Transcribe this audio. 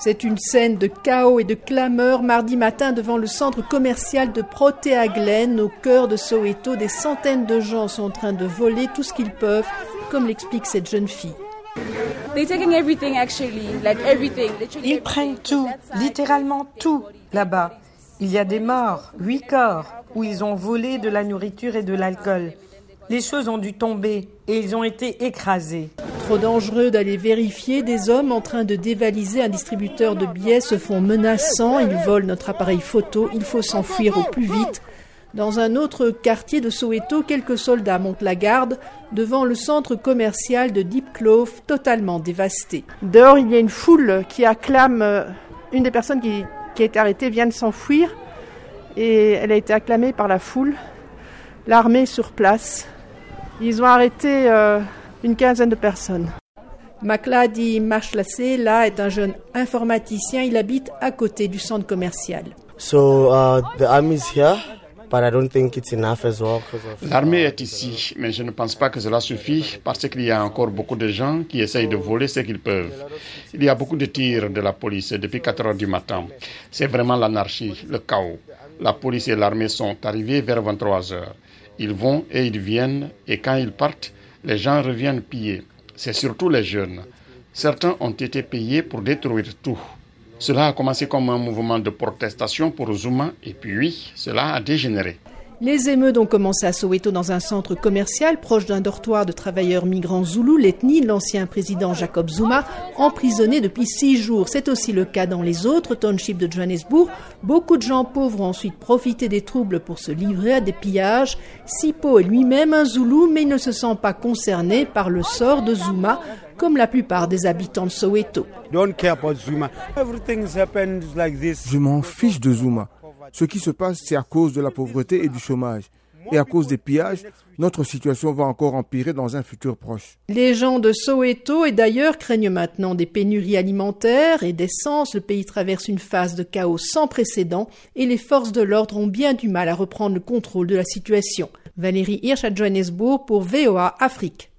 C'est une scène de chaos et de clameur mardi matin devant le centre commercial de Proteaglen au cœur de Soweto. Des centaines de gens sont en train de voler tout ce qu'ils peuvent, comme l'explique cette jeune fille. Ils prennent tout, littéralement tout, là-bas. Il y a des morts, huit corps, où ils ont volé de la nourriture et de l'alcool. Les choses ont dû tomber et ils ont été écrasés. Trop dangereux d'aller vérifier. Des hommes en train de dévaliser un distributeur de billets se font menaçants. Ils volent notre appareil photo. Il faut s'enfuir au plus vite. Dans un autre quartier de Soweto, quelques soldats montent la garde devant le centre commercial de Deep Clove, totalement dévasté. Dehors, il y a une foule qui acclame. euh, Une des personnes qui, a été arrêtée vient de s'enfuir et elle a été acclamée par la foule. L'armée sur place. Ils ont arrêté euh, une quinzaine de personnes. Makladi Mashlase, là, est un jeune informaticien. Il habite à côté du centre commercial. So uh, the army's here, but I don't think it's enough as well. 'cause of- L'armée est ici, mais je ne pense pas que cela suffit parce qu'il y a encore beaucoup de gens qui essayent de voler ce qu'ils peuvent. Il y a beaucoup de tirs de la police depuis 4 heures du matin. C'est vraiment l'anarchie, le chaos. La police et l'armée sont arrivés vers 23 heures. Ils vont et ils viennent, et quand ils partent, les gens reviennent piller. C'est surtout les jeunes. Certains ont été payés pour détruire tout. Cela a commencé comme un mouvement de protestation pour Zuma, et puis cela a dégénéré. Les émeutes ont commencé à Soweto dans un centre commercial proche d'un dortoir de travailleurs migrants zoulous. L'ethnie, l'ancien président Jacob Zuma, emprisonné depuis six jours. C'est aussi le cas dans les autres townships de Johannesburg. Beaucoup de gens pauvres ont ensuite profité des troubles pour se livrer à des pillages. Sipo est lui-même un zoulou, mais il ne se sent pas concerné par le sort de Zuma, comme la plupart des habitants de Soweto. don't care about Zuma. Everything's happened like this. Je m'en fiche de Zuma. Ce qui se passe, c'est à cause de la pauvreté et du chômage. Et à cause des pillages, notre situation va encore empirer dans un futur proche. Les gens de Soweto et d'ailleurs craignent maintenant des pénuries alimentaires et d'essence. Le pays traverse une phase de chaos sans précédent et les forces de l'ordre ont bien du mal à reprendre le contrôle de la situation. Valérie Hirsch à Johannesburg pour VOA Afrique.